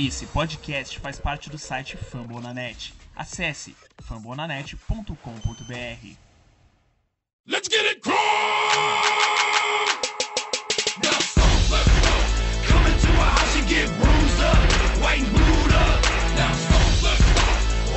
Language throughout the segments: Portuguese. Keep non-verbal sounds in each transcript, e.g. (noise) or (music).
Esse podcast faz parte do site Fambonanet. Acesse fambonanet.com.br. Let's get it crunk! Now stomp, let's go. Come into a house and get bruised up, white and blued up. Now stomp, let's go.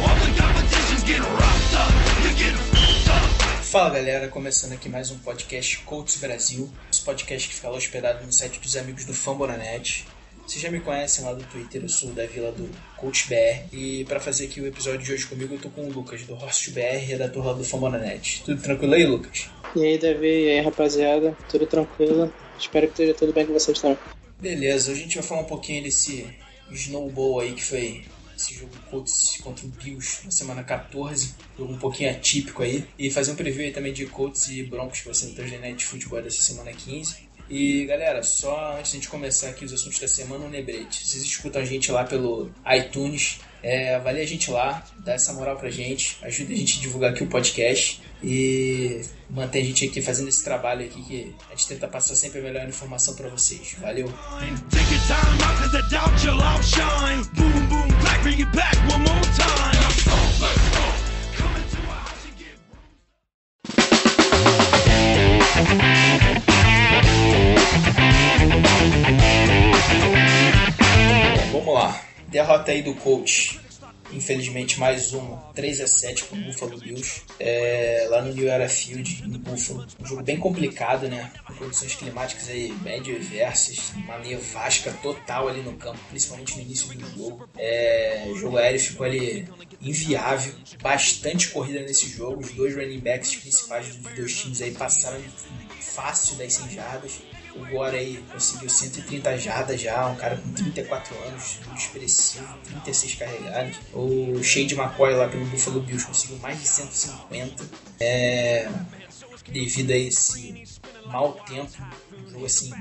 All the competitions get roughed up. You get f***ed up. Fala galera, começando aqui mais um podcast Coaches Brasil, esse podcast que fica hospedado no site dos amigos do Fambonanet. Vocês já me conhecem lá do Twitter, eu sou da vila do Coach BR e para fazer aqui o episódio de hoje comigo eu tô com o Lucas do Host BR, redator lá do Fambonanet. Tudo tranquilo aí, Lucas? E aí, Davi, e aí, rapaziada, tudo tranquilo? Espero que esteja tudo bem com vocês também. Beleza, hoje a gente vai falar um pouquinho desse snowball aí que foi esse jogo Colts contra o Bills na semana 14, jogo um pouquinho atípico aí, e fazer um preview aí também de Colts e Broncos que vai ser no Thursday Night Football dessa semana 15. E galera, só antes de a gente começar aqui os assuntos da semana, um lembrete. Vocês escutam a gente lá pelo iTunes, é, avalie a gente lá, dá essa moral pra gente, ajuda a gente a divulgar aqui o podcast e mantém a gente aqui fazendo esse trabalho aqui que a gente tenta passar sempre a melhor informação pra vocês. Valeu! Vamos lá. Derrota aí do coach. Infelizmente, mais uma. 3 a 7 pro Buffalo Bills. É, lá no New Era Field, em Buffalo. Um jogo bem complicado, né? Condições climáticas aí bem adversas. Uma nevasca total ali no campo, principalmente no início do jogo. É, o jogo aéreo ficou ali inviável. Bastante corrida nesse jogo. Os dois running backs principais dos dois times aí passaram fácil das 100 jardas. O Gore aí conseguiu 130 jardas já, um cara com 34 anos, expressivo, 36 carregados. O Shade McCoy lá pelo Buffalo Bills conseguiu mais de 150. É, devido a esse mau tempo, um jogo assim,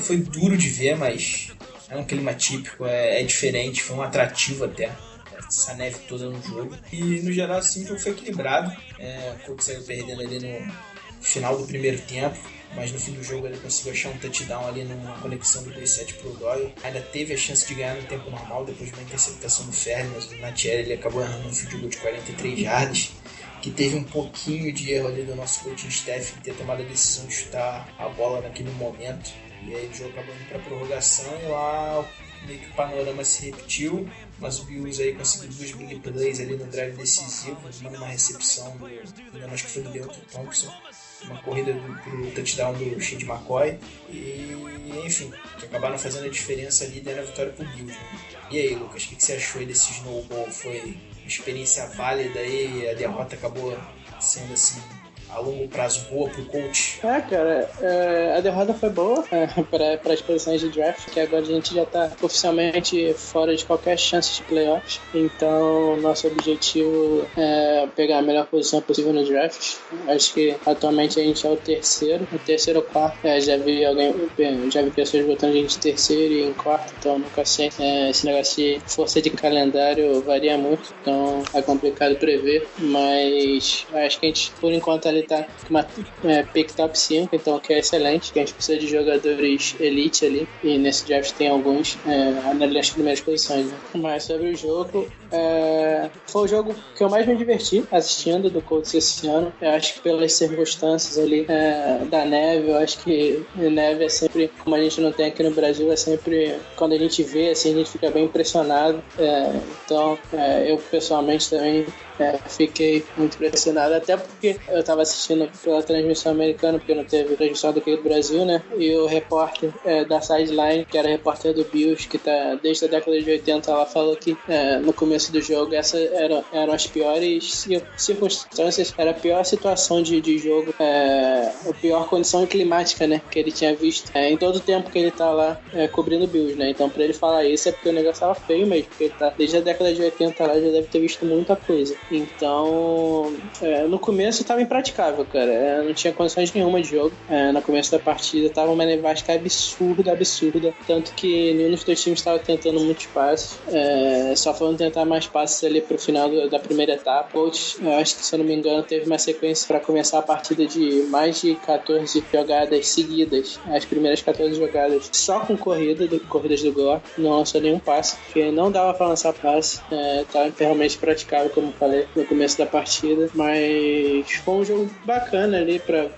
foi duro de ver, mas é um clima típico, é, é diferente, foi um atrativo até essa neve toda no jogo. E no geral, assim, o jogo foi equilibrado. É, o Colts saiu perdendo ali no final do primeiro tempo, mas no fim do jogo ele conseguiu achar um touchdown ali numa conexão do 2-7 pro Doyle. Ainda teve a chance de ganhar no tempo normal depois de uma interceptação do Ferri, mas o Natieri ele acabou errando um field goal de 43 jardas. Que teve um pouquinho de erro ali do nosso coaching staff em ter tomado a decisão de chutar a bola naquele momento. E aí o jogo acabou indo pra prorrogação e lá meio que o panorama se repetiu, mas o Bills aí conseguiu duas big plays ali no drive decisivo, uma recepção do, acho que foi do Deontay Thompson, uma corrida do, pro touchdown do Shade McCoy e enfim, que acabaram fazendo a diferença ali deram a vitória pro Bills. Né? E aí, Lucas, o que, que você achou aí desse snowball? Foi uma experiência válida aí, a derrota acabou sendo assim a longo prazo boa pro coach? É, cara, é, a derrota foi boa é, para as posições de draft, que agora a gente já tá oficialmente fora de qualquer chance de playoffs. Então, nosso objetivo é pegar a melhor posição possível no draft. Acho que atualmente a gente é o terceiro, o terceiro ou quarto. É, já vi alguém, já vi pessoas botando a gente em terceiro e em quarto, então nunca sei. É, esse negócio de força de calendário varia muito, então é complicado prever. Mas acho que a gente, por enquanto, ali tá uma é, pick top 5, então que é excelente, que a gente precisa de jogadores elite ali, e nesse draft tem alguns é, nas primeiras posições. Né? Mas sobre o jogo, é, foi o jogo que eu mais me diverti assistindo do Colts esse ano. Eu acho que pelas circunstâncias ali é, da neve, eu acho que neve é sempre, como a gente não tem aqui no Brasil, é sempre quando a gente vê assim, a gente fica bem impressionado. É, então, é, eu pessoalmente também é, fiquei muito impressionado, até porque eu estava assistindo pela transmissão americana, porque não teve transmissão daqui do Brasil, né? E o repórter é, da sideline, que era repórter do Bills, que tá desde a década de 80, ela falou que no começo do jogo essas eram, eram as piores circunstâncias, era a pior situação de, de jogo, é, a pior condição climática, né? Que ele tinha visto é, em todo o tempo que ele tá lá é, cobrindo Bills, né? Então, pra ele falar isso é porque o negócio tava feio mesmo, porque ele tá desde a década de 80 lá já deve ter visto muita coisa. Então, é, no começo estava impraticável, cara. É, não tinha condições nenhuma de jogo. É, no começo da partida tava uma nevasca absurda, absurda. Tanto que nenhum dos dois times estava tentando muitos passes. É, só foram tentar mais passes ali pro final do, da primeira etapa. Eu acho que se eu não me engano, teve uma sequência para começar a partida de mais de 14 jogadas seguidas. As primeiras 14 jogadas só com corrida, do, corridas do Gore. Não lançou nenhum passe, porque não dava para lançar passe. É, tava realmente praticável, como falei no começo da partida. Mas foi um jogo bacana ali pra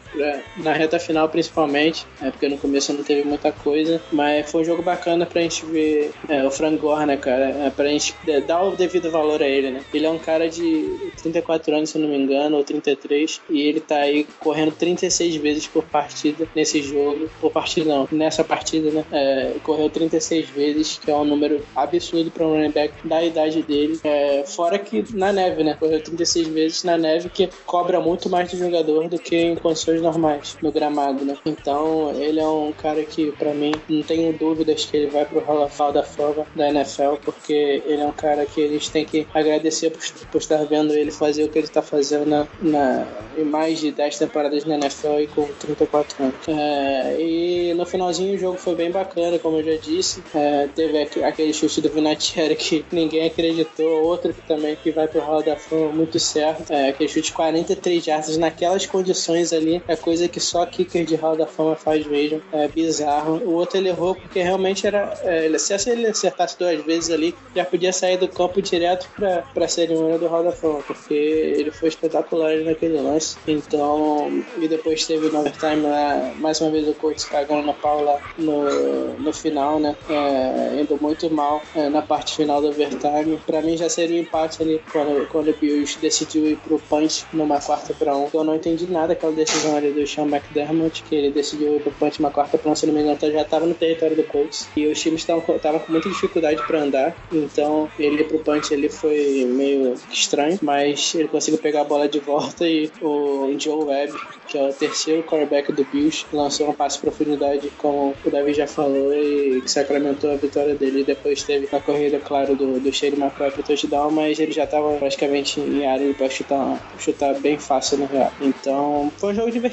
na reta final, principalmente. É, porque no começo não teve muita coisa. Mas foi um jogo bacana pra gente ver é, o Frank Gore, né, cara? É, pra gente dar o devido valor a ele, né? Ele é um cara de 34 anos, se não me engano, ou 33. E ele tá aí correndo 36 vezes por partida nesse jogo. Por partida não, nessa partida, né? É, correu 36 vezes, que é um número absurdo para um running back da idade dele. É, fora que na neve, né? Correu 36 vezes na neve, que cobra muito mais do jogador do que em condições normais, no gramado, né? Então, ele é um cara que, para mim, não tenho dúvidas que ele vai pro Hall da Fama da NFL, porque ele é um cara que eles têm que agradecer por, por estar vendo ele fazer o que ele tá fazendo na, na, em mais de 10 temporadas na NFL e com 34 anos. É, e no finalzinho o jogo foi bem bacana, como eu já disse. É, teve aquele chute do Vinatieri que (laughs) ninguém acreditou, outro que também que vai pro Hall da Fama muito certo. É, aquele chute de 43 jardas naquelas condições ali é coisa que só kicker de Hall da Fama faz mesmo. É bizarro. O outro ele errou porque realmente era. É, se ele acertasse duas vezes ali, já podia sair do campo direto pra, pra cerimônia do Hall da Fama, porque ele foi espetacular naquele lance. Então, e depois teve no overtime lá, mais uma vez o Colts cagando na pau lá no, no final, né? É, indo muito mal é, na parte final do overtime. Pra mim já seria um empate ali quando, quando o Bills decidiu ir pro punch numa quarta pra um. Eu não entendi nada aquela decisão ali do Sean McDermott, que ele decidiu ir pro punch numa quarta um, se não me engano, então já tava no território do Colts. E os times estavam com muita dificuldade pra andar, então ele pro punch ele foi meio estranho, mas ele conseguiu pegar a bola de volta e o Joe Webb, que é o terceiro quarterback do Bills, lançou um passe de profundidade, como o Davi já falou, e que sacramentou a vitória dele. Depois teve a corrida, claro, do, do Shane McCoy pro touchdown, mas ele já estava praticamente em área para chutar, chutar bem fácil no real. Então, foi um jogo divertido.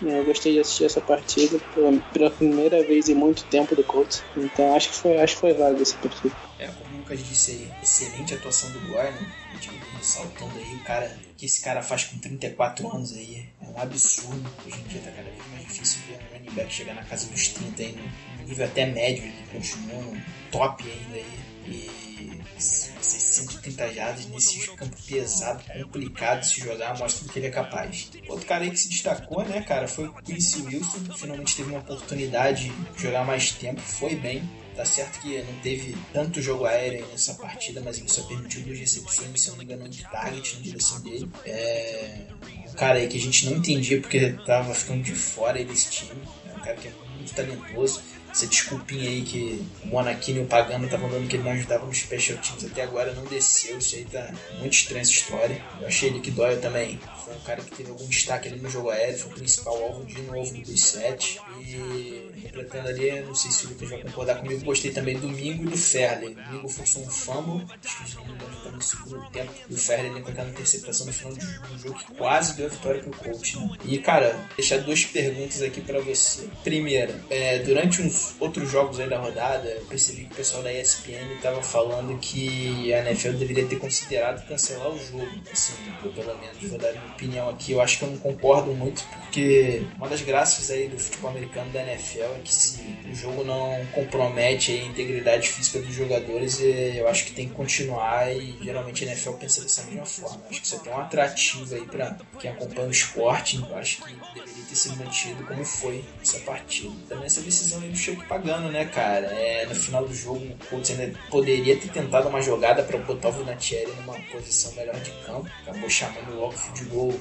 Né? Eu gostei de assistir essa partida pela, pela primeira vez em muito tempo do Colts. Então, acho que foi, acho que foi válido essa partida. É, como o Lucas disse aí, excelente atuação do Gordon. Saltando aí, o cara que esse cara faz com 34 anos aí é um absurdo. Hoje em dia tá cada vez mais difícil ver um running back chegar na casa dos 30 aí, no nível até médio, ele continua top ainda aí. E 630 jardas nesse campo pesado, complicado de se jogar, mostra do que ele é capaz. Outro cara aí que se destacou, né, cara, foi o Quincy Wilson, finalmente teve uma oportunidade de jogar mais tempo, foi bem. Tá certo que não teve tanto jogo aéreo nessa partida, mas ele só permitiu duas recepções, se não me engano, de target na direção dele. É um cara aí que a gente não entendia porque tava ficando de fora desse time. É um cara que é muito talentoso essa desculpinha aí que o Monachini e o Pagano estavam dando que ele não ajudava nos special teams até agora não desceu. Isso aí tá muito estranha essa história. Eu achei ele que Doyle também foi um cara que teve algum destaque ali no jogo aéreo, foi o principal alvo de novo dos sete. E completando ali, não sei se o Lucas vai concordar comigo, gostei também do Domingo e do Ferley. Domingo forçou um fumble, acho que tá no segundo tempo, e o Ferley com aquela interceptação no final do jogo que quase deu a vitória pro coach. Né? E cara, deixar duas perguntas aqui para você. Primeira, é, durante outros jogos aí da rodada, eu percebi que o pessoal da ESPN estava falando que a NFL deveria ter considerado cancelar o jogo. Assim, eu pelo menos vou dar minha opinião aqui. Eu acho que eu não concordo muito, porque uma das graças aí do futebol americano da NFL é que se o jogo não compromete a integridade física dos jogadores, é, eu acho que tem que continuar e geralmente a NFL pensa dessa mesma forma. Eu acho que isso é tão atrativo aí para quem acompanha o esporte. Eu acho que deveria ter sido mantido como foi essa partida. Também essa decisão aí do Chuck pagando, né, cara? É, no final do jogo, o Colts ainda poderia ter tentado uma jogada para botar o Vinatieri numa posição melhor de campo. Acabou chamando logo o futebol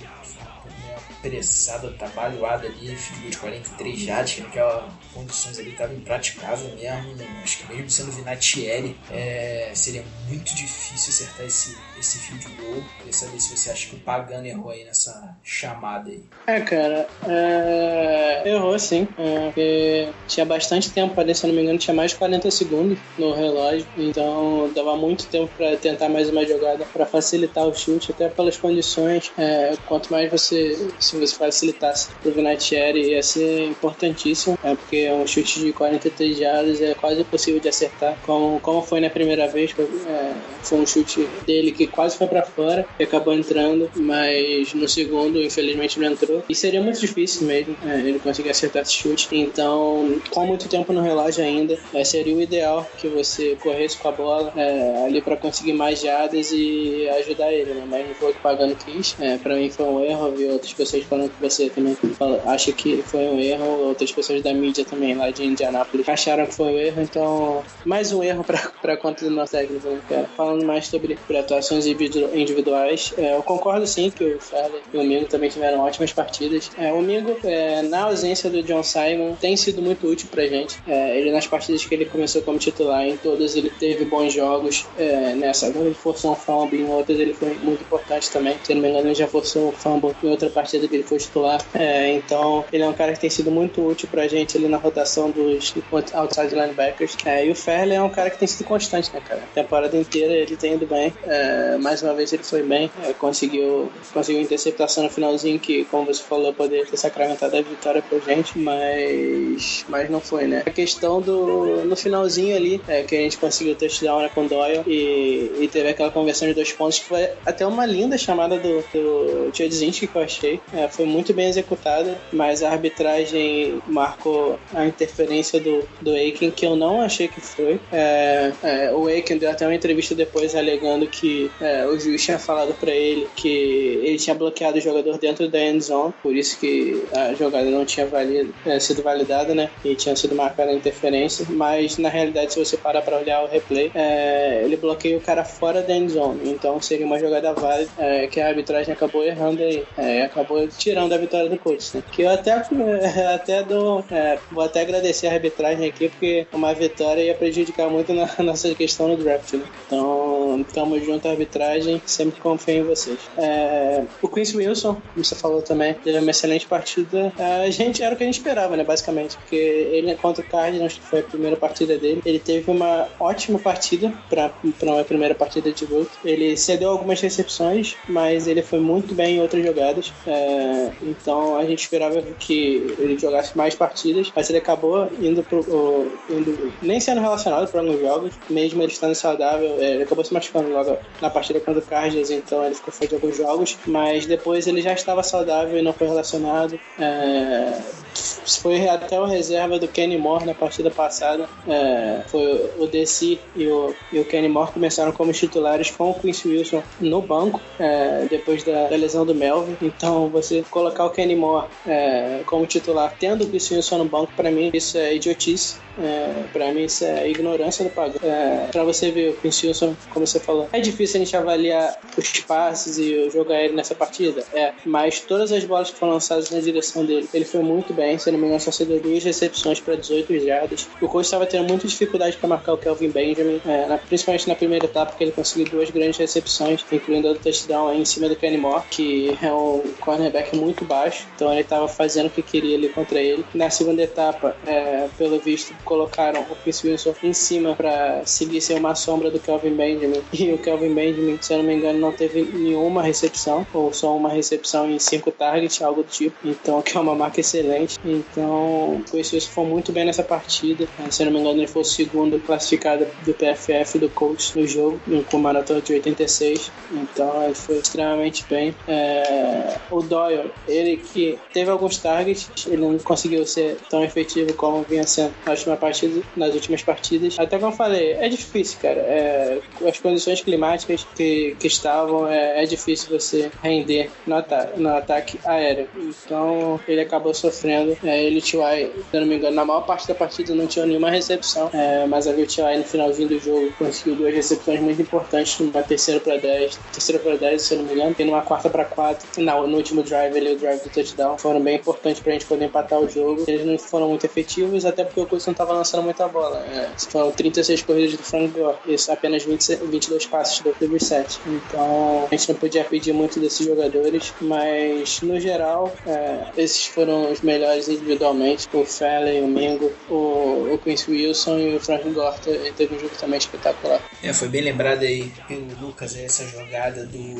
apressado, atabalhoado ali, field de 43 jardas, que naquelas condições ali estava impraticável mesmo. Né? Acho que mesmo sendo Vinatieri, é, seria muito difícil acertar esse, esse field goal. Queria saber se você acha que o Pagano errou aí nessa chamada aí. É, cara, é... errou sim. É, porque tinha bastante tempo ali, se não me engano, tinha mais de 40 segundos no relógio. Então dava muito tempo para tentar mais uma jogada para facilitar o chute, até pelas condições. É, quanto mais você, se você facilitasse pro Vinatieri, ia ser importantíssimo. É, porque um chute de 43 jardas é quase impossível de acertar. Como, como foi na primeira vez, é, foi um chute dele que quase foi para fora e acabou entrando, mas no segundo, infelizmente, não entrou. E seria muito difícil mesmo é, ele conseguir acertar esse chute. Então, com muito tempo no relógio ainda, é, seria o ideal que você corresse com a bola é, ali para conseguir mais jardas e ajudar ele, né? Mas não foi o que pagando quis. É, para mim foi um erro. Vi outras pessoas falando que você também fala, acha que foi um erro. Outras pessoas da mídia também lá de Indianápolis acharam que foi um erro. Então, mais um erro para conta do nosso técnico, né, cara? Falando mais sobre atuações individuais, é, eu concordo sim que o Ferler e o Mingo também tiveram ótimas partidas. É, o Mingo, é, na ausência do John Simon, tem sido muito útil pra gente. É, ele, nas partidas que ele começou como titular, em todas ele teve bons jogos. É, nessa, quando ele forçou um fumble, em outras ele foi muito importante também. Se não me engano, ele já forçou um fumble em outra partida que ele foi titular. É, então, ele é um cara que tem sido muito útil pra gente ali na rotação dos outside linebackers. É, e o Ferler é um cara que tem sido constante, né, cara? A temporada inteira ele tem ido bem. É, mais uma vez ele foi bem. É, conseguiu, conseguiu interceptação no finalzinho que, como você falou, poderia ter sacramentado a vitória pra gente, mas, mas não foi, né? A questão do no finalzinho ali, é, que a gente conseguiu touchdown né, com Doyle e, e teve aquela conversão de dois pontos que foi até uma linda chamada do, do Tchedzinski que eu achei. É, foi muito bem executada, mas a arbitragem marcou a interferência do, do Aiken, que eu não achei que foi. É, é, o Aiken deu até uma entrevista depois alegando que é, o juiz tinha falado para ele que ele tinha bloqueado o jogador dentro da end zone, por isso que a jogada não tinha valido, é, sido validada, né? E tinha sido marcada a interferência, mas na realidade, se você parar para olhar o replay, é, ele bloqueia o cara fora da end zone, então seria uma jogada válida que a arbitragem acabou errando aí, acabou tirando a vitória do Colts, né? Que eu até, (laughs) até dou, vou até agradecer a arbitragem aqui, porque uma vitória ia prejudicar muito na (laughs) nossa questão no draft, né? Então, tamo junto, arbitragem, sempre confio em vocês. É, o Quincy Wilson, como você falou também, teve uma excelente partida. A gente era o que a gente esperava, né, basicamente, porque ele contra o Cardinals, que foi a primeira partida dele, ele teve uma ótima partida para uma primeira partida de luta. Ele cedeu algumas recepções, mas ele foi muito bem em outras jogadas. É, então a gente esperava que ele jogasse mais partidas, mas ele acabou indo pro, indo, nem sendo relacionado para alguns jogos, mesmo ele estando saudável, é, ele acabou se machucando logo na partida contra o Cardinals, então ele ficou fora de alguns jogos, mas depois ele já estava saudável e não foi relacionado. É, foi até o reserva do Kenny Moore na partida passada. É, foi o DC e o, e o Kenny Moore começaram como titulares com o Quincy Wilson no banco, é, depois da, da, lesão do Melvin. Então, você colocar o Kenny Moore é, como titular, tendo o Quincy Wilson no banco, para mim isso é idiotice. É, para mim isso é ignorância do pagão. É, para você ver o Quincy Wilson, como você falou, é difícil a gente avaliar os passes e o jogo aéreo nessa partida. É, mas todas as bolas que foram lançadas na direção dele, ele foi muito bem. Se não me engano, só cedeu duas recepções para 18 jardas. O coach estava tendo muita dificuldade para marcar o Kelvin Benjamin, é, na, principalmente na primeira etapa, porque ele conseguiu duas grandes recepções, incluindo o touchdown em cima do Kenny Moore, que é um cornerback muito baixo. Então ele estava fazendo o que queria ali contra ele. Na segunda etapa, é, pelo visto, colocaram o Chris Wilson em cima para seguir ser uma sombra do Kelvin Benjamin. (laughs) E o Kelvin Benjamin, se eu não me engano, não teve nenhuma recepção, ou só uma recepção em cinco targets, algo do tipo. Então, que é uma marca excelente. Então, o Wilson foi muito bem nessa partida. Se não me engano, ele foi o segundo classificado do PFF do coach no jogo, com maratona de 86. Então, ele foi extremamente bem. É... O Doyle, ele que teve alguns targets, ele não conseguiu ser tão efetivo como vinha sendo na última partida, nas últimas partidas. Até como eu falei, é difícil, cara. É, as condições climáticas que, que estavam, é, é difícil você render no, ata no ataque aéreo. Então ele acabou sofrendo. É, ele se eu não me engano, na maior parte da partida não tinha nenhuma recepção, é, mas a VTI no finalzinho do jogo conseguiu duas recepções muito importantes, numa terceira para 10, terceira para 10, se eu não me engano, e numa quarta para 4 no, no último drive ali, o drive do touchdown, foram bem importantes pra gente poder empatar o jogo. Eles não foram muito efetivos, até porque o Colts não tava lançando muita bola. É, foram 36 corridas do Frank Gore, isso apenas 20, 22 passes do Clipper 7. Então a gente não podia pedir muito desses jogadores, mas no geral, é, esses foram os melhores individualmente. O Fallon, o Mingo, o, o Quincy Wilson e o Frank Gore teve um jogo também espetacular. É, foi bem lembrado aí pelo Lucas essa jogada do,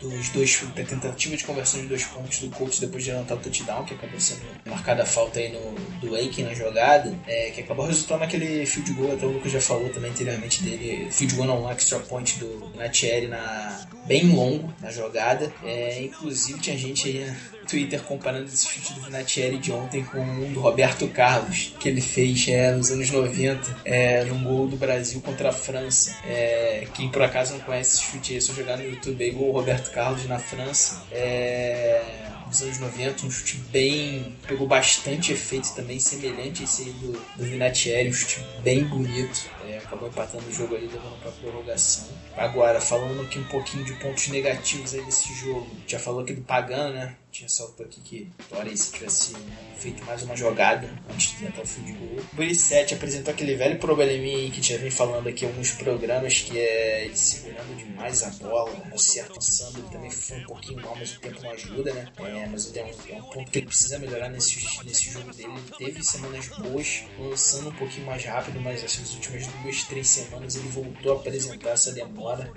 dos dois, da tentativa de conversão de dois pontos do Colts depois de levantar o touchdown, que acabou sendo marcada a falta aí no, do Aiken na jogada, é, que acabou resultando naquele field goal, até o Lucas já falou também anteriormente dele, field goal não, um extra point do Natieri na, bem longo na jogada, é, inclusive tinha gente aí Twitter comparando esse chute do Vinatieri de ontem com um do Roberto Carlos, que ele fez é, nos anos 90, é, num gol do Brasil contra a França. É, quem por acaso não conhece esse chute, é só jogar no YouTube aí, gol Roberto Carlos na França. É, nos anos 90, um chute bem. pegou bastante efeito também, semelhante a esse aí do, do Vinatieri, um chute bem bonito. É, acabou empatando o jogo ali, levando para prorrogação. Agora, falando aqui um pouquinho de pontos negativos aí desse jogo, já falou aqui do Pagano, né? Tinha salto aqui que Torrey se tivesse feito mais uma jogada antes de tentar o fio de gol. O Brissette apresentou aquele velho probleminha que já vem falando aqui em alguns programas, que é ele segurando demais a bola, acertando, ele também foi um pouquinho mal, mas o tempo não ajuda, né? É, mas é um, é um ponto que ele precisa melhorar nesse, nesse jogo dele. Ele teve semanas boas, lançando um pouquinho mais rápido, mas essas últimas duas, três semanas ele voltou a apresentar essa demora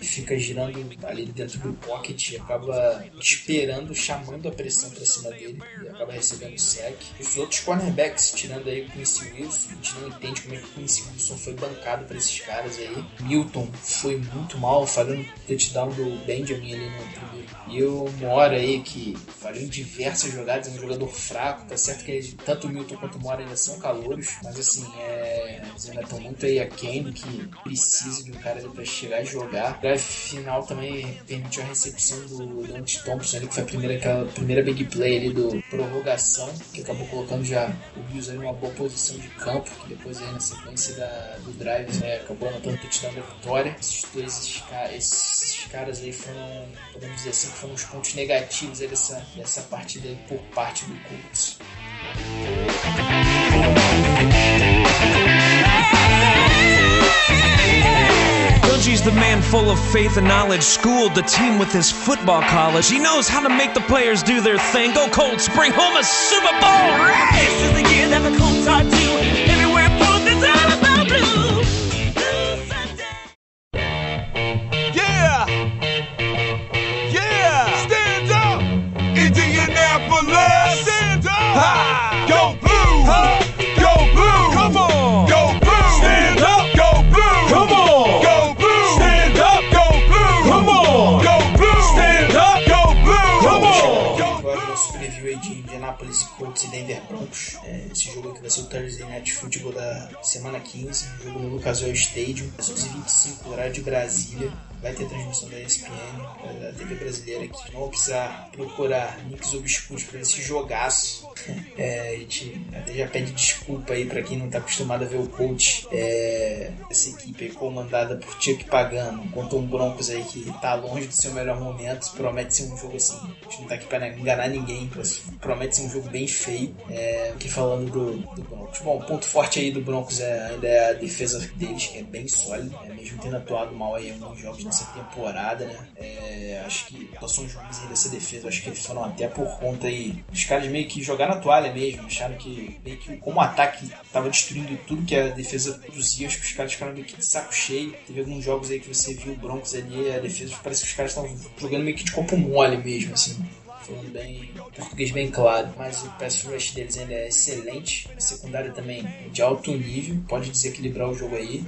e fica girando ali dentro do pocket e acaba esperando chamar chamando a pressão para cima dele e acaba recebendo o sec. Os outros cornerbacks, tirando aí o Quincy Wilson, a gente não entende como é que o Quincy Wilson foi bancado para esses caras aí. Milton foi muito mal, falando touchdown do Benjamin ali no primeiro. E o Mora aí, que falhou diversas jogadas, é um jogador fraco, tá certo que ele, tanto o Milton quanto o Mora ainda são calouros, mas assim, é, eles ainda estão muito aí aquém que precisa de um cara para chegar e jogar. O final também permitiu a recepção do Dante Thompson, ali, que foi a primeira que aquela primeira big play ali do prorrogação, que acabou colocando já o Bills em uma boa posição de campo, que depois aí na sequência da, do drive né, acabou anotando o touchdown da vitória. Esses dois esses, caras aí foram, podemos dizer assim, foram os pontos negativos dessa, dessa partida aí por parte do Colts. Dungy's the man full of faith and knowledge, schooled the team with his football college. He knows how to make the players do their thing. Go Colts, bring home a Super Bowl! This is the year that the Colts are due. Everywhere fourth is all Colts e Denver Broncos. É, esse jogo aqui vai ser o Thursday Night Football da semana 15. Jogo no Lucas Oil Stadium, às 11h25, horário de Brasília. Vai ter transmissão da ESPN, da TV brasileira aqui. Não vou precisar procurar links obscuros para esse jogaço. (laughs) É, a gente até já pede desculpa aí para quem não tá acostumado a ver o coach. É, essa equipe aí comandada por Chuck Pagano, contra um Broncos aí que tá longe do seu melhor momento. Promete ser um jogo assim. A gente não tá aqui para enganar ninguém. Promete ser um jogo bem feio. É, aqui falando do, do Broncos. Bom, o ponto forte aí do Broncos é, ainda é a defesa deles, que é bem sólida. É, mesmo tendo atuado mal aí em alguns jogos nessa temporada, né? É, acho que atuações ruins aí dessa defesa, acho que eles foram até por conta aí. Os caras meio que jogaram a toalha mesmo, acharam que meio que como o ataque tava destruindo tudo que a defesa produzia, acho que os caras ficaram meio que de saco cheio. Teve alguns jogos aí que você viu o Broncos ali, a defesa parece que os caras estavam jogando meio que de copo mole mesmo, assim falando bem português bem claro, mas o pass rush deles ainda é excelente, a secundária também de alto nível, pode desequilibrar o jogo aí.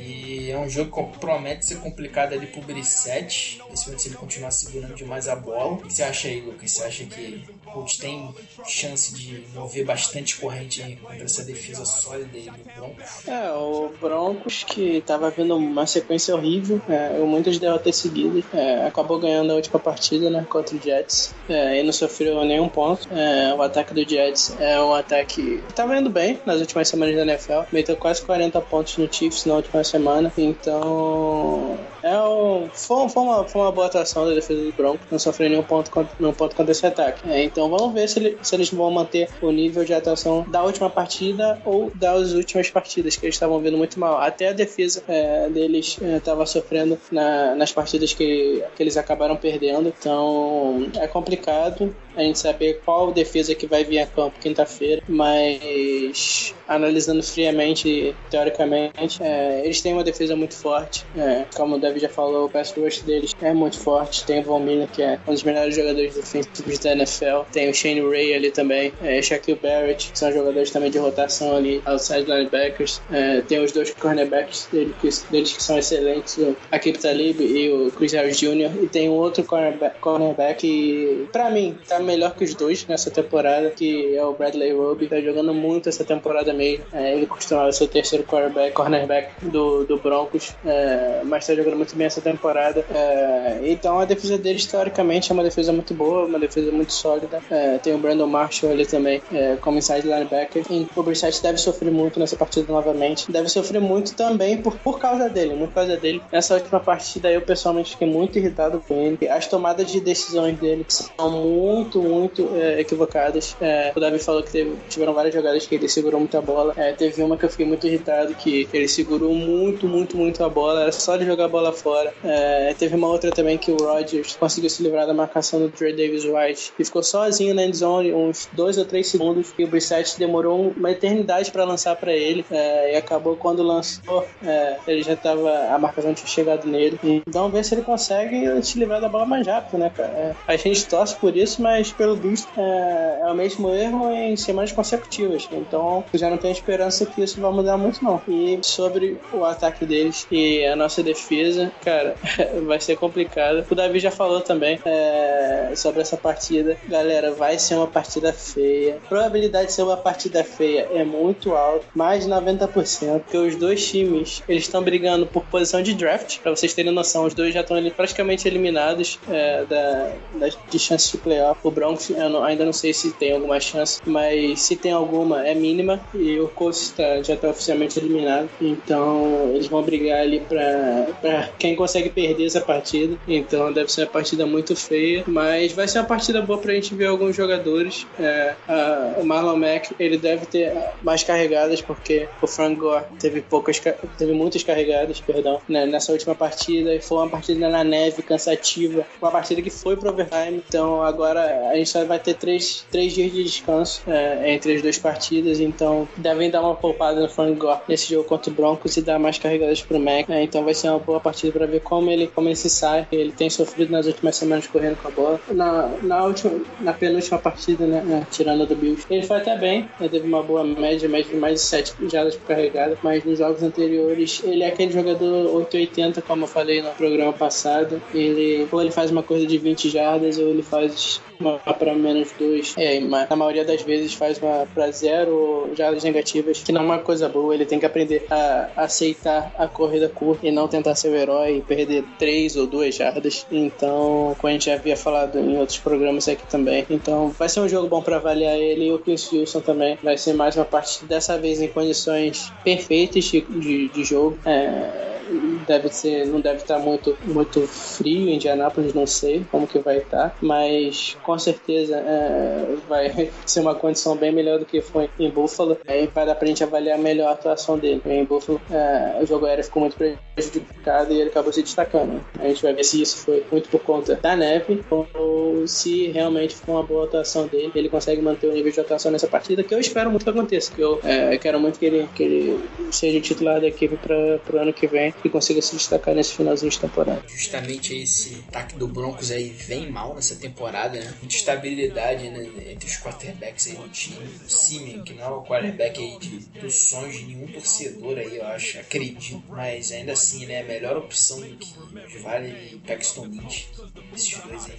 E é um jogo que promete ser complicado ali pro Brissette, principalmente se ele continuar segurando demais a bola. O que você acha aí, Lucas? Você acha que Colts tem chance de mover bastante corrente contra essa defesa sólida aí do Broncos. É, o Broncos que estava vindo uma sequência horrível, é, muitas derrotas seguidas, é, acabou ganhando a última partida né, contra o Jets é, e não sofreu nenhum ponto. É, o ataque do Jets é um ataque que estava indo bem nas últimas semanas da NFL, meteu quase 40 pontos no Chiefs na última semana, então é um, foi, foi, uma, foi uma boa atuação da defesa do Broncos, não sofreu nenhum ponto, nenhum ponto contra esse ataque. É, então vamos ver se, ele, se eles vão manter o nível de atuação da última partida ou das últimas partidas, que eles estavam vindo muito mal. Até a defesa é, deles estava é, sofrendo na, nas partidas que, que eles acabaram perdendo. Então é complicado a gente saber qual defesa que vai vir a campo quinta-feira, mas analisando friamente, teoricamente, é, eles têm uma defesa muito forte. É, como o Já falou, o pass rush deles é muito forte. Tem o Von Miller, que é um dos melhores jogadores defensivos da NFL. Tem o Shane Ray ali também. É, Shaquille Barrett, que são jogadores também de rotação ali, outside linebackers. É, tem os dois cornerbacks dele, que, deles que são excelentes, o Akib Talib e o Chris Harris Jr. E tem um outro cornerback, cornerback que, pra mim, tá melhor que os dois nessa temporada, que é o Bradley Roby. Tá jogando muito essa temporada mesmo. É, ele costumava ser o terceiro cornerback, cornerback do, do Broncos, é, mas tá jogando muito bem essa temporada. É, então a defesa deles, teoricamente, é uma defesa muito boa, uma defesa muito sólida. É, tem o Brandon Marshall ali também, é, como inside linebacker. E o Brissett deve sofrer muito nessa partida novamente. Deve sofrer muito também por, por causa dele, muito por causa dele. Nessa última partida eu pessoalmente fiquei muito irritado com ele. As tomadas de decisões dele são muito, muito é, equivocadas. É, o Davi falou que teve, tiveram várias jogadas que ele segurou muita bola. É, teve uma que eu fiquei muito irritado, que ele segurou muito, muito, muito a bola. Era só de jogar a bola fora. É, teve uma outra também que o Rodgers conseguiu se livrar da marcação do Trey Davis White e ficou sozinho na endzone uns dois ou três segundos. E o Brissett demorou uma eternidade para lançar para ele. É, e acabou quando lançou, é, ele já tava. A marcação tinha chegado nele. Então ver se ele consegue se livrar da bola mais rápido, né, cara? É, a gente torce por isso, mas pelo visto é, é o mesmo erro em semanas consecutivas. Então já não tem esperança que isso vai mudar muito, não. E sobre o ataque deles e a nossa defesa, cara, (laughs) vai ser complicado. O Davi já falou também é, sobre essa partida. Galera, vai ser uma partida feia. A probabilidade de ser uma partida feia é muito alta, mais de 90%, porque os dois times eles estão brigando por posição de draft. Para vocês terem noção, os dois já estão praticamente eliminados é, da, das, de chances de playoff. O Broncos, eu não, ainda não sei se tem alguma chance, mas se tem alguma, é mínima. E o Colts tá, já está oficialmente eliminado. Então eles vão brigar ali para quem consegue perder essa partida. Então deve ser uma partida muito feia, mas vai ser uma partida boa pra gente ver alguns jogadores. É, a, o Marlon Mack ele deve ter mais carregadas porque o Frank Gore teve poucas, teve muitas carregadas, perdão, né, nessa última partida. Foi uma partida na neve cansativa, uma partida que foi pro overtime. Então agora a gente só vai ter três, três dias de descanso é, entre as duas partidas. Então devem dar uma poupada no Frank Gore nesse jogo contra o Broncos e dar mais carregadas pro Mac. É, então vai ser uma boa partida para ver como ele, como ele se sai. Ele tem sofrido nas últimas semanas correndo com a bola. Na, na, última, na penúltima partida, né, né tirando do Bills, ele foi até bem. Ele teve uma boa média, média de mais de 7 jardas por carregada. Mas nos jogos anteriores, ele é aquele jogador 880, como eu falei no programa passado. Ele, ou ele faz uma coisa de 20 jardas, ou ele faz uma para menos 2. É, na maioria das vezes faz uma para zero jardas negativas, que não é uma coisa boa. Ele tem que aprender a aceitar a corrida curta e não tentar ser o herói e perder 3 ou 2 jardas. Então, como a gente já havia falado em outros programas aqui também. Então, vai ser um jogo bom para avaliar ele e o Chris Wilson também. Vai ser mais uma parte, dessa vez em condições perfeitas de, de, de jogo. É, deve ser, não deve estar muito, muito frio em Indianápolis, não sei como que vai estar, mas com certeza é, vai (laughs) ser uma condição bem melhor do que foi em Buffalo. Aí vai dar pra gente avaliar melhor a atuação dele. Em Buffalo, é, o jogo aéreo ficou muito prejudicado e ele acabou se destacando. A gente vai ver se isso foi muito por conta da neve ou se realmente foi uma boa atuação dele. Ele consegue manter o nível de atuação nessa partida, que eu espero muito que aconteça. Que eu é, quero muito que ele, que ele seja titular da equipe para o ano que vem que consiga se destacar nesse finalzinho de temporada. Justamente esse ataque do Broncos aí vem mal nessa temporada, né? Muita estabilidade né, entre os quarterbacks aí do time. O Simeon, que não é o quarterback aí de, dos sonhos de nenhum torcedor aí, eu acho, acredito. Mas ainda assim, né, a melhor opção do que Vale e Paxton Lynch. Esses dois aí,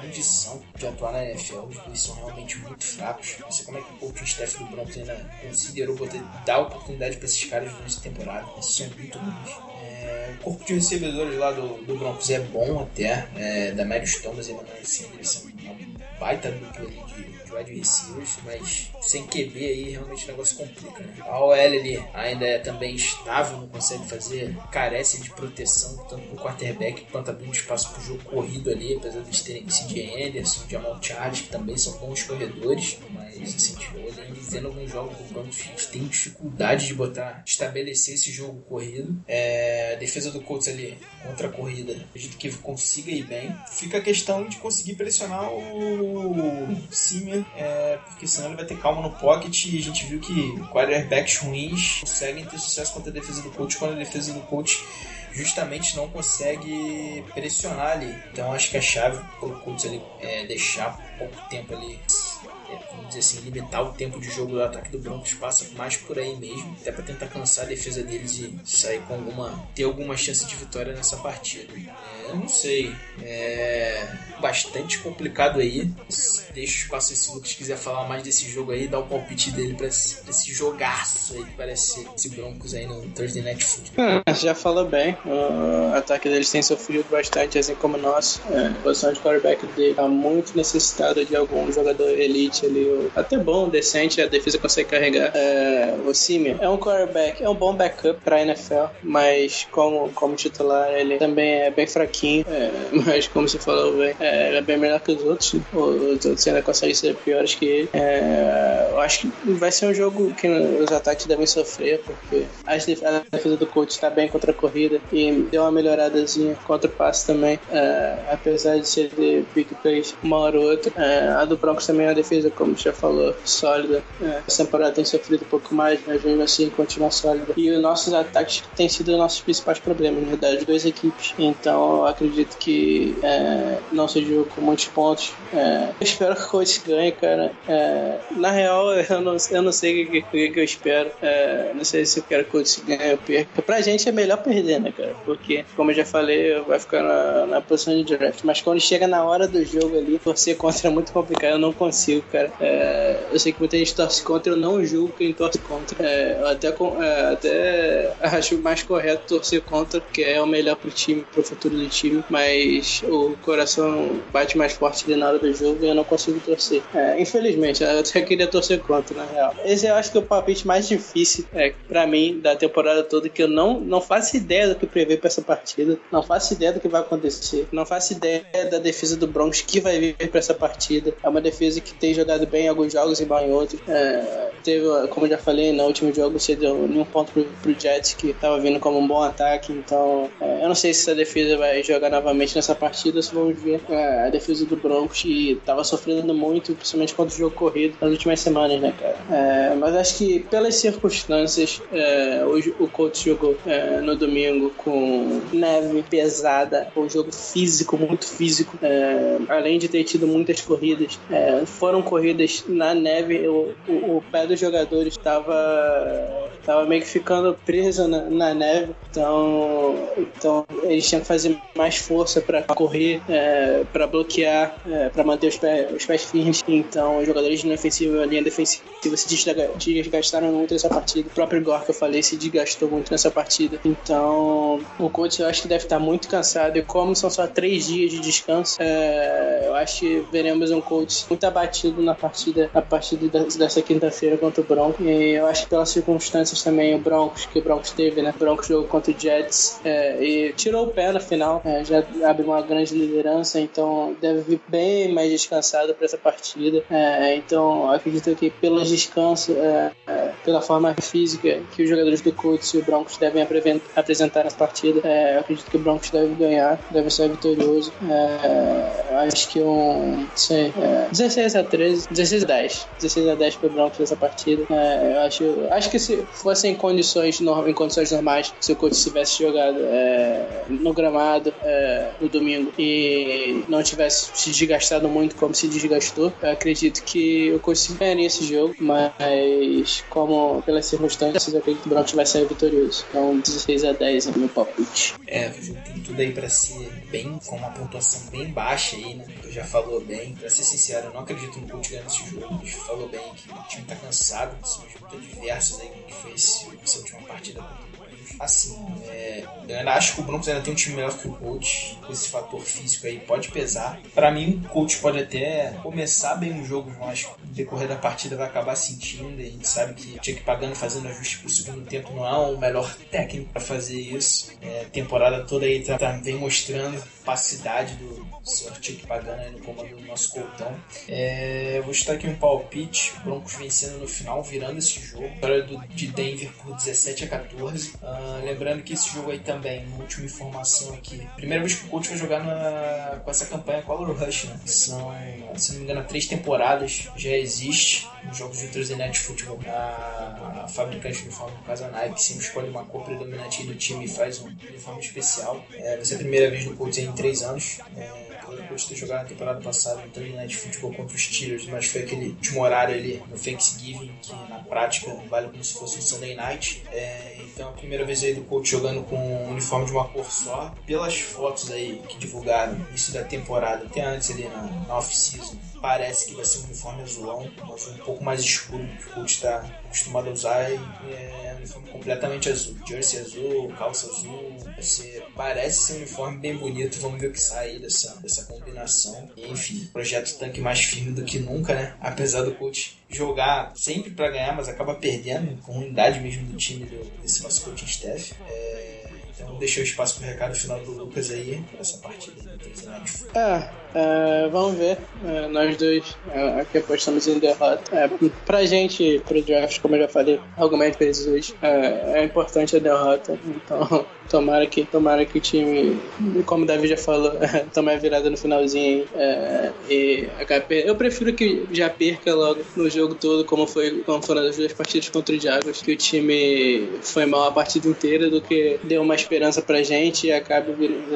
condição de atuar na NFL. Os dois são realmente muito fracos. Não sei como é que o coaching staff do Broncos ainda considerou poder dar oportunidade para esses caras nessa temporada. Esses são muito ruins. É, o corpo de recebedores lá do, do Broncos é bom até. É, da Marius Thomas e Emmanuel Sanders são uma baita dupla ali de wide receivers, mas sem QB aí realmente o negócio complica, né? A OL ali ainda é também estável, não consegue fazer, carece de proteção tanto pro quarterback quanto abrindo espaço pro jogo corrido ali, apesar de terem C.J. Anderson, Jamal Charles, que também são bons corredores, mas assim, tipo, e vendo alguns jogos Broncos, a gente tem dificuldade de botar, estabelecer esse jogo corrido. É, a defesa do Colts ali contra a corrida, acredito que consiga ir bem. Fica a questão de conseguir pressionar o É, porque senão ele vai ter calma no pocket e a gente viu que quarterbacks ruins conseguem ter sucesso contra a defesa do coach quando a defesa do coach justamente não consegue pressionar ali. Então acho que a chave para o Colts é deixar pouco tempo ali vamos dizer assim, limitar o tempo de jogo do ataque do Broncos passa mais por aí mesmo, até para tentar cansar a defesa deles e sair com alguma, ter alguma chance de vitória nessa partida. É, eu não sei, é bastante complicado aí. Deixa o espaço se o Lucas quiser falar mais desse jogo aí, dá o palpite dele para esse, esse jogaço aí que parece esse Broncos aí no Thursday Night Football. Ah, já falou bem, o ataque deles tem sofrido bastante, assim como o nosso. É, a posição de quarterback dele tá muito necessitada de algum jogador elite ali, até bom, decente, a defesa consegue carregar. É, o Simeon é um quarterback, é um bom backup pra NFL, mas como, como titular ele também é bem fraquinho, é, (laughs) mas como você falou, bem, é, ele é bem melhor que os outros, os outros ainda conseguem ser piores que ele. É, eu acho que vai ser um jogo que os ataques devem sofrer, porque a defesa do coach está bem contra a corrida e deu uma melhoradazinha contra o passe também, é, apesar de ser de big plays uma hora ou outra. É, a do Broncos também é uma defesa, como já falou, sólida. É, essa temporada tem sofrido um pouco mais, mas mesmo assim continua sólida. E os nossos ataques têm sido os nossos principais problemas, né, das duas equipes. Então eu acredito que é, não seja jogo com muitos pontos. É, eu espero que o Colts ganhe, cara. É, na real, (laughs) eu não, eu não sei o que, que, que eu espero. É, não sei se eu quero que o Colts ganhe ou perca. Pra gente é melhor perder, né, cara? Porque, como eu já falei, vai ficar na, na posição de draft. Mas quando chega na hora do jogo ali, torcer contra é muito complicado. Eu não consigo, cara. É, eu sei que muita gente torce contra, eu não julgo quem torce contra. É, eu até, é, até acho mais correto torcer contra, porque é o melhor pro time, pro futuro do time. Mas o coração bate mais forte ali na hora do jogo e eu não consigo torcer. É, infelizmente, eu até queria torcer contra, na real. Esse eu acho que é o palpite mais difícil é, para mim da temporada toda, que eu não, não faço ideia do que prever para essa partida, não faço ideia do que vai acontecer, não faço ideia da defesa do Broncos que vai vir para essa partida. É uma defesa que tem jogado bem em alguns jogos e mal em outros. É, teve, como eu já falei, no último jogo você deu nenhum ponto pro, pro Jets, que tava vindo como um bom ataque, então é, eu não sei se essa defesa vai jogar novamente nessa partida, se vamos ver é, a defesa do Broncos e tava sofrendo muito, principalmente contra o jogo corrido nas últimas semanas, né, cara? É, mas acho que pelas circunstâncias, é, hoje o Colts jogou é, no domingo com neve pesada, um jogo físico, muito físico, além de ter tido muitas corridas, foram corridas na neve, o, o, o pé dos jogadores estava tava meio que ficando preso na, na, neve, então, então eles tinham que fazer mais força para correr, é, para bloquear, é, para manter os pés, os pés firmes. Então, os jogadores e a linha defensiva se desgastaram muito nessa partida. O próprio Gore, que eu falei, se desgastou muito nessa partida. Então, o coach eu acho que deve estar muito cansado. E como são só três dias de descanso, é, eu acho que veremos um coach muito abatido na partida, a partir dessa quinta-feira contra o Broncos. E eu acho que pelas circunstâncias também, o Broncos, que o Broncos teve, né? O Broncos jogou contra o Jets é, e tirou o pé na final. É, já abre uma grande liderança, então deve vir bem mais descansado para essa partida. É, então, acredito que pelos descanso, é, é, pela forma física que os jogadores do Colts e o Broncos devem apresentar nessa partida, é, acredito que o Broncos deve ganhar, deve ser vitorioso. Acho que um, sei, 16 a 13 13, 16 a 10. 16 a 10 pro Broncos nessa partida. É, eu acho, acho que se fosse em condições, em condições normais, se o Colts tivesse jogado é, no gramado é, no domingo e não tivesse se desgastado muito como se desgastou, eu acredito que o Colts ganharia esse jogo, mas como pelas circunstâncias, eu acredito que o Broncos vai sair vitorioso. Então 16 a 10 é meu palpite. É, tem tudo aí pra ser bem, com uma pontuação bem baixa aí, né? Tu já falou bem. Pra ser sincero, eu não acredito no Colts ganhando esse jogo. Falou bem que o time tá cansado, são muito diversos aí, que foi esse, essa última partida Assim, é, eu ainda acho que o Broncos ainda tem um time melhor que o com esse fator físico aí pode pesar. Para mim, o Colts pode até começar bem o jogo, mas no decorrer da partida vai acabar sentindo. A gente sabe que tinha que pagando fazendo ajuste pro segundo tempo não é o melhor técnico para fazer isso. É, temporada toda aí tá, tá, vem mostrando capacidade do senhor Chick Pagano no comando do nosso coltão. É, eu vou estar aqui um palpite, Broncos vencendo no final, virando esse jogo. Vitória do, de Denver por 17 a 14. Uh, lembrando que esse jogo aí também, última informação aqui, primeira vez que o coach vai jogar na, com essa campanha Color Rush, né? São, se não me engano, três temporadas já existe nos jogos de Thursday Night Football. A, a fabricante de uniforme, no caso a Nike, sempre escolhe uma cor predominante do time e faz um uniforme especial. É, vai ser a primeira vez no Colts em três anos. É, de ter jogado na temporada passada no Thursday Night Football contra os Steelers, mas foi aquele último horário ali no Thanksgiving, que na prática vale como se fosse um Sunday Night. É, então a primeira vez aí do coach jogando com um uniforme de uma cor só. Pelas fotos aí que divulgaram, isso da temporada, até antes ali na, na off-season, parece que vai ser um uniforme azulão, mas um pouco mais escuro do que o coach está acostumado a usar. E é um uniforme completamente azul. Jersey azul, calça azul. Vai ser, parece ser um uniforme bem bonito. Vamos ver o que sai dessa, dessa enfim, projeto tanque mais firme do que nunca, né? Apesar do coach jogar sempre para ganhar, mas acaba perdendo com unidade mesmo do time do, desse nosso coaching staff. É, então deixei o espaço pro recado final do Lucas aí, para essa partida. É, é, vamos ver. É, nós dois é, aqui apostamos em derrota. É, pra gente, pro draft, como eu já falei algumas vezes hoje, é, é importante a derrota. Então, (laughs) tomara que, tomara que o time, como o Davi já falou, (laughs) tome a virada no finalzinho é, e acabe Eu prefiro que já perca logo no jogo todo, como, foi, como foram as duas partidas contra o Jaguars, que o time foi mal a partida inteira, do que deu uma esperança pra gente e acabe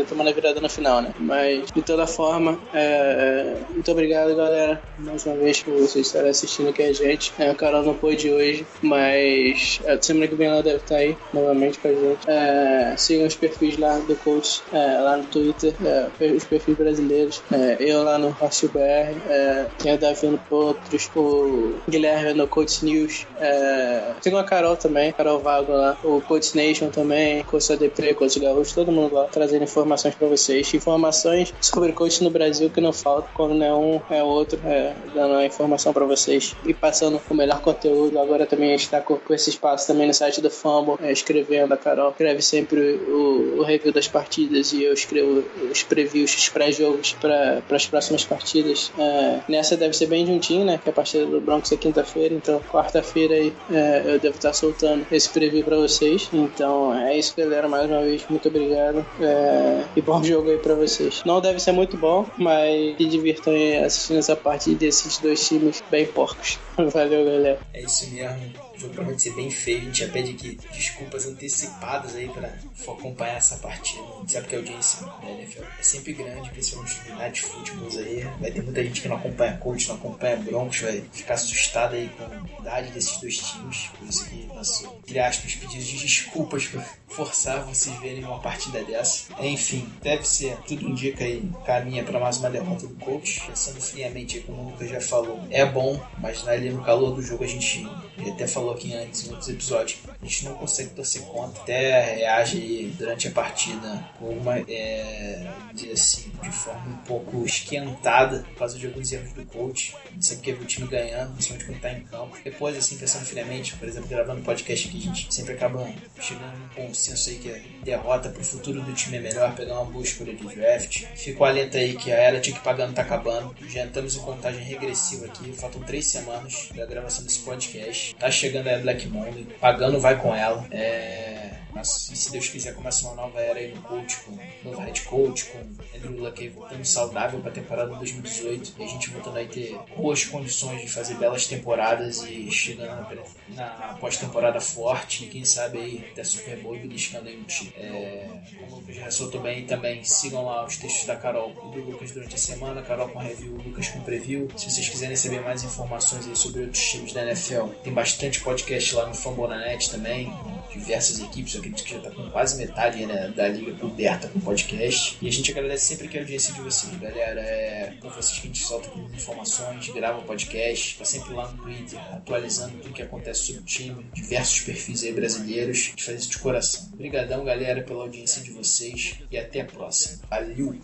tomando a virada no final, né? Mas, de toda forma, é, muito obrigado, galera, mais uma vez por vocês estarem assistindo aqui a gente. É, o Carol não pôde hoje, mas a semana que vem ela deve estar aí novamente com a gente. É, sigam os perfis lá do coach, é, lá no Twitter, é, os perfis brasileiros. É, eu lá no Hostel BR, é, tem a Davi no Potros, o Guilherme no Coach News. É, tem a Carol também, Carol Vago lá, o Coach Nation também, Coach ADP, Coach Gaúcho, todo mundo lá trazendo informações para vocês. Informações sobre coach no Brasil que não falta, quando não é um, é outro, é, dando a informação para vocês e passando o melhor conteúdo. Agora também a gente está com, com, esse espaço também no site do Fumble, é, escrevendo. A Carol escreve sempre o, o, review das partidas e eu escrevo os previews, os pré-jogos para as próximas partidas. É, nessa deve ser bem juntinho, né? Que a partida do Broncos é quinta-feira, então quarta-feira aí é, eu devo estar soltando esse preview para vocês. Então é isso, galera. Mais uma vez, muito obrigado. É, e bom (laughs) jogo aí para vocês. Não deve ser muito bom, mas se divirtam assistindo essa partida desses dois times bem porcos. (laughs) Valeu, galera. É isso mesmo. Jogo promete ser bem feio. A gente já pede aqui desculpas antecipadas aí pra acompanhar essa partida. A gente sabe que a audiência da NFL é sempre grande, principalmente no Night Footballs aí. Vai ter muita gente que não acompanha Colts, não acompanha Broncos, vai ficar assustada aí com a idade desses dois times. Por isso que nosso, entre aspas, pedidos de desculpas por forçar vocês verem uma partida dessa. Enfim, deve ser, tudo indica aí, caminha para mais uma derrota do coach. Pensando friamente, como o Lucas já falou, é bom, mas ali no calor do jogo a gente até falou aqui antes em outros episódios, a gente não consegue torcer contra, até reage durante a partida com uma, é, assim, de forma um pouco esquentada por causa de alguns erros do coach. A gente sempre quer ver o time ganhando, principalmente quando está em campo. Depois, assim, pensando friamente, por exemplo, gravando podcast aqui, a gente sempre acaba chegando num consenso aí que a derrota pro futuro do time é melhor, pegar uma boa escolha de draft. Fico alento aí que a era que pagando tá acabando. Já estamos em contagem regressiva aqui, faltam três semanas da gravação desse podcast. Tá chegando a Black Monday, pagando vai com ela. É e se Deus quiser começa uma nova era aí no coach, com novo head coach, com Andrew Luck voltando saudável para a temporada de 2018 e a gente voltando a ter boas condições de fazer belas temporadas e chegando na, pós-temporada forte e quem sabe aí até Super Bowl e beliscando aí um time. É, como Lucas ressaltou bem, também sigam lá os textos da Carol e do Lucas durante a semana, Carol com review, Lucas com preview. Se vocês quiserem saber mais informações aí sobre outros times da NFL, tem bastante podcast lá no Fambonanet também, diversas equipes, eu acredito que já está com quase metade né, da liga coberta com podcast. E a gente agradece sempre que a audiência de vocês, galera. É com vocês que a gente solta informações, grava podcast, está sempre lá no Twitter atualizando tudo que acontece sobre o time, diversos perfis aí brasileiros. A gente faz isso de coração. Obrigadão, galera, pela audiência de vocês e até a próxima. Valeu!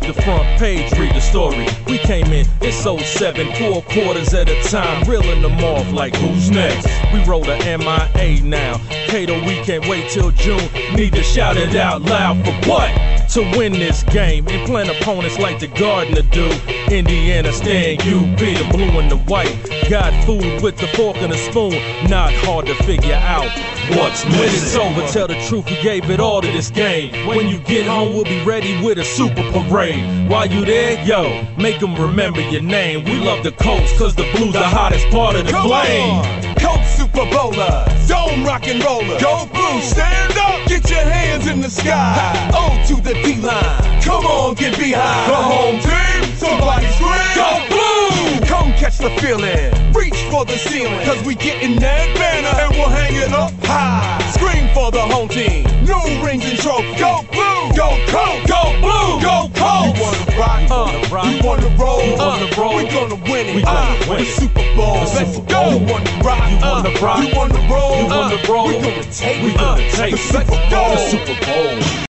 The front page, read the story. We came in, it's 07, four quarters at a time, reeling them off like who's next? We roll the MIA now. Cato, we can't wait till June. Need to shout it out loud for what? to win this game and playing opponents like the Gardener do. Indiana stand UP, the blue and the white. Got food with the fork and a spoon, not hard to figure out. What's missing? When it's over, tell the truth, we gave it all to this game. When you get home, we'll be ready with a super parade. While you there, yo, make them remember your name. We love the Colts, cause the blues the hottest part of the Come flame. On. Coach Super Bowler, Dome Rock and Roller. Go Blue, stand up, get your hands in the sky. O to the D-line, come on, get behind. The home team, somebody scream. Go Blue! Come catch the feeling, reach for the ceiling. Cause we getting that banner and we'll hang it up high. Scream for the home team, new rings and trophies. Go Blue! Go Colt! Go Blue! Go Colt! You wanna rock, uh, rock. you wanna roll, uh, wanna roll. we gonna win it. We gonna uh, win the Super Bowl. Let's go! You wanna rock, you wanna uh, rock. You wanna roll. You wanna roll. We gonna take. It. We gonna take. The Super Bowl. The Super Bowl.